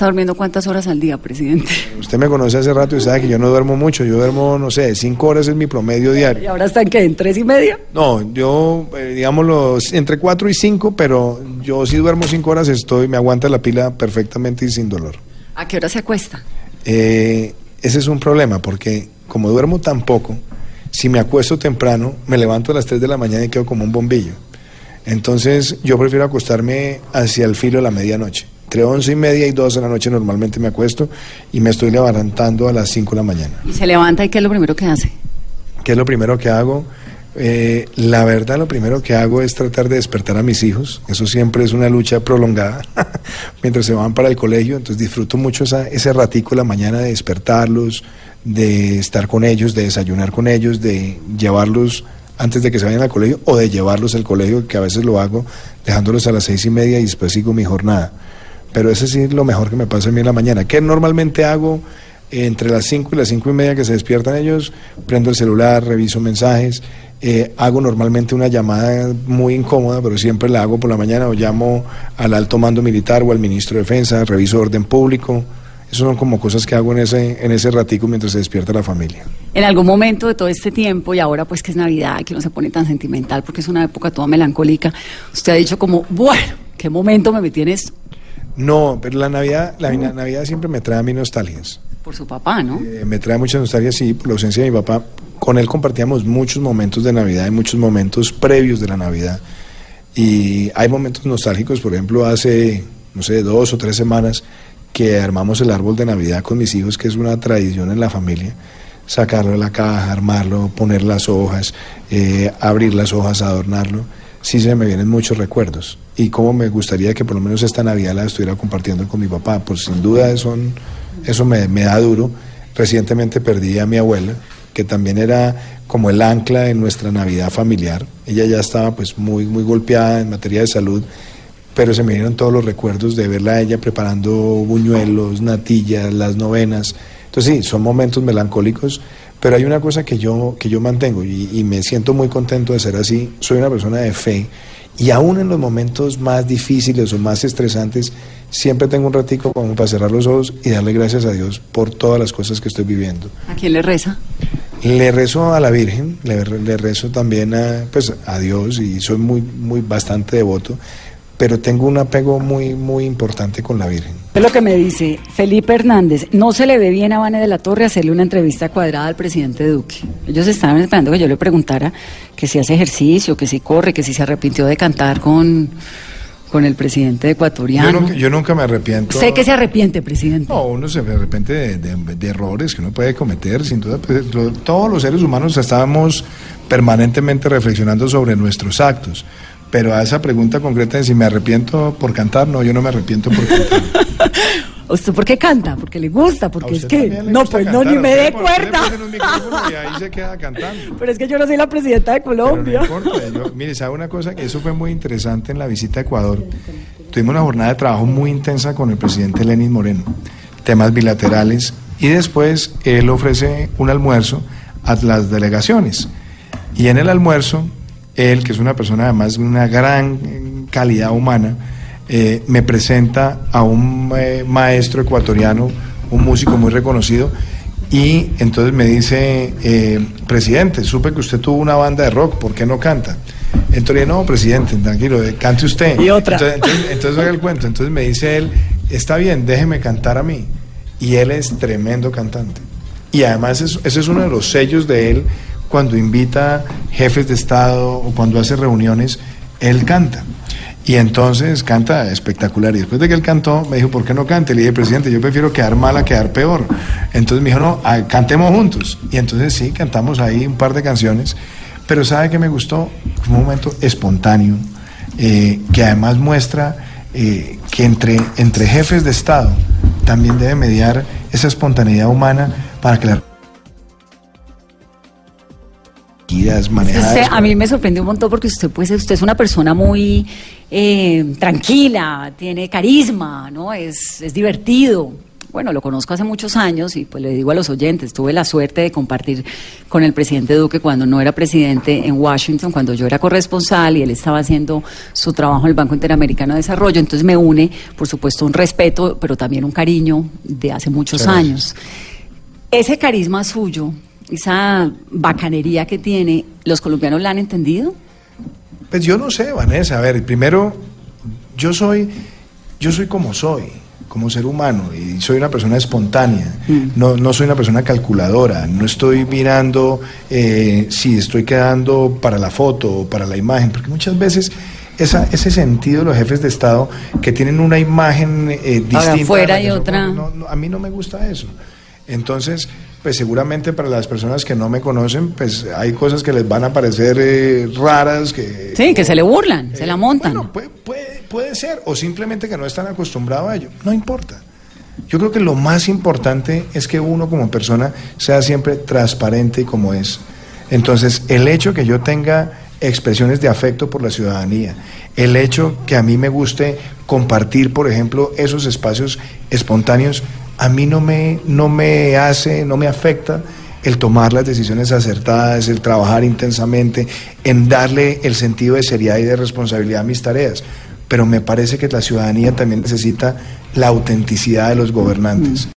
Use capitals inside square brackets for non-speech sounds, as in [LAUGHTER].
está durmiendo cuántas horas al día, presidente? Usted me conoce hace rato y sabe que yo no duermo mucho. Yo duermo, no sé, cinco horas es mi promedio diario. ¿Y ahora están qué? ¿En tres y media? No, yo, eh, digámoslo, entre cuatro y cinco, pero yo si duermo cinco horas estoy, me aguanta la pila perfectamente y sin dolor. ¿A qué hora se acuesta? Eh, ese es un problema porque como duermo tan poco, si me acuesto temprano, me levanto a las 3 de la mañana y quedo como un bombillo. Entonces yo prefiero acostarme hacia el filo de la medianoche. Entre 11 y media y 12 de la noche normalmente me acuesto y me estoy levantando a las 5 de la mañana. ¿Y se levanta y qué es lo primero que hace? ¿Qué es lo primero que hago? Eh, la verdad, lo primero que hago es tratar de despertar a mis hijos. Eso siempre es una lucha prolongada [LAUGHS] mientras se van para el colegio. Entonces disfruto mucho esa, ese ratico la mañana de despertarlos, de estar con ellos, de desayunar con ellos, de llevarlos antes de que se vayan al colegio o de llevarlos al colegio, que a veces lo hago dejándolos a las seis y media y después sigo mi jornada. Pero ese sí es lo mejor que me pasa a mí en la mañana. ¿Qué normalmente hago entre las cinco y las cinco y media que se despiertan ellos? Prendo el celular, reviso mensajes, eh, hago normalmente una llamada muy incómoda, pero siempre la hago por la mañana o llamo al alto mando militar o al ministro de Defensa, reviso orden público. Eso son como cosas que hago en ese, en ese ratico mientras se despierta la familia. En algún momento de todo este tiempo, y ahora pues que es Navidad, que no se pone tan sentimental porque es una época toda melancólica, usted ha dicho como, bueno, ¿qué momento me metí? No, pero la Navidad, la Navidad siempre me trae a mí nostalgias. Por su papá, ¿no? Eh, me trae mucha nostalgia, sí, por la ausencia de mi papá. Con él compartíamos muchos momentos de Navidad y muchos momentos previos de la Navidad. Y hay momentos nostálgicos, por ejemplo, hace, no sé, dos o tres semanas que armamos el árbol de Navidad con mis hijos, que es una tradición en la familia. Sacarlo de la caja, armarlo, poner las hojas, eh, abrir las hojas, adornarlo. Sí se me vienen muchos recuerdos. Y como me gustaría que por lo menos esta Navidad la estuviera compartiendo con mi papá. Pues sin duda eso, eso me, me da duro. Recientemente perdí a mi abuela, que también era como el ancla en nuestra Navidad familiar. Ella ya estaba pues muy, muy golpeada en materia de salud pero se me dieron todos los recuerdos de verla a ella preparando buñuelos, natillas, las novenas. Entonces sí, son momentos melancólicos, pero hay una cosa que yo, que yo mantengo y, y, me siento muy contento de ser así. Soy una persona de fe y aún en los momentos más difíciles o más estresantes, siempre tengo un ratico como para cerrar los ojos y darle gracias a Dios por todas las cosas que estoy viviendo. ¿A quién le reza? Le rezo a la Virgen, le, le rezo también a, pues, a Dios y soy muy, muy bastante devoto pero tengo un apego muy, muy importante con la Virgen. Es lo que me dice Felipe Hernández. No se le ve bien a Vane de la Torre hacerle una entrevista cuadrada al presidente Duque. Ellos estaban esperando que yo le preguntara que si hace ejercicio, que si corre, que si se arrepintió de cantar con, con el presidente ecuatoriano. Yo nunca, yo nunca me arrepiento. Sé que se arrepiente, presidente. No, uno se arrepiente de, de, de errores que uno puede cometer, sin duda. Pues, todos los seres humanos estábamos permanentemente reflexionando sobre nuestros actos. Pero a esa pregunta concreta de si me arrepiento por cantar, no, yo no me arrepiento por cantar. [LAUGHS] ¿Usted por qué canta? ¿Porque le gusta? Porque es que... No, pues cantar. no, ni me dé cuerda. Y ahí se queda cantando. [LAUGHS] Pero es que yo no soy la presidenta de Colombia. Pero no importa. Yo, mire, ¿sabe una cosa? Que eso fue muy interesante en la visita a Ecuador. Tuvimos una jornada de trabajo muy intensa con el presidente Lenin Moreno. Temas bilaterales. Y después él ofrece un almuerzo a las delegaciones. Y en el almuerzo él, que es una persona además de una gran calidad humana, eh, me presenta a un eh, maestro ecuatoriano, un músico muy reconocido, y entonces me dice, eh, presidente, supe que usted tuvo una banda de rock, ¿por qué no canta? Entonces, no, presidente, tranquilo, cante usted. Y otra. Entonces, entonces, entonces oiga el cuento. Entonces me dice él, está bien, déjeme cantar a mí. Y él es tremendo cantante. Y además, eso, ese es uno de los sellos de él cuando invita jefes de Estado o cuando hace reuniones, él canta. Y entonces canta espectacular. Y después de que él cantó, me dijo, ¿por qué no cante? Le dije, presidente, yo prefiero quedar mal a quedar peor. Entonces me dijo, no, cantemos juntos. Y entonces sí, cantamos ahí un par de canciones. Pero ¿sabe que me gustó? Un momento espontáneo, eh, que además muestra eh, que entre, entre jefes de Estado también debe mediar esa espontaneidad humana para que la Usted, a mí me sorprendió un montón porque usted, pues, usted es una persona muy eh, tranquila, tiene carisma, ¿no? Es, es divertido. bueno, lo conozco hace muchos años y pues le digo a los oyentes, tuve la suerte de compartir con el presidente Duque cuando no era presidente en Washington, cuando yo era corresponsal y él estaba haciendo su trabajo en el Banco Interamericano de Desarrollo, entonces me une, por supuesto, un respeto, pero también un cariño de hace muchos años. Ese carisma suyo, esa bacanería que tiene, ¿los colombianos la han entendido? Pues yo no sé, Vanessa. A ver, primero, yo soy, yo soy como soy, como ser humano, y soy una persona espontánea. Mm. No, no soy una persona calculadora. No estoy mirando eh, si estoy quedando para la foto o para la imagen, porque muchas veces esa, ese sentido de los jefes de Estado que tienen una imagen eh, distinta. fuera y otra. a mí no me gusta eso. Entonces, pues seguramente para las personas que no me conocen, pues hay cosas que les van a parecer eh, raras. que Sí, que se le burlan, se la montan. Bueno, puede, puede, ser, o simplemente que no están acostumbrados a ello. No importa. Yo creo que lo más importante es que uno como persona sea siempre transparente y como es. Entonces, el hecho que yo tenga expresiones de afecto por la ciudadanía, el hecho que a mí me guste compartir, por ejemplo, esos espacios espontáneos, a mí no me, no me hace, no me afecta el tomar las decisiones acertadas, el trabajar intensamente, en darle el sentido de seriedad y de responsabilidad a mis tareas. Pero me parece que la ciudadanía también necesita la autenticidad de los gobernantes.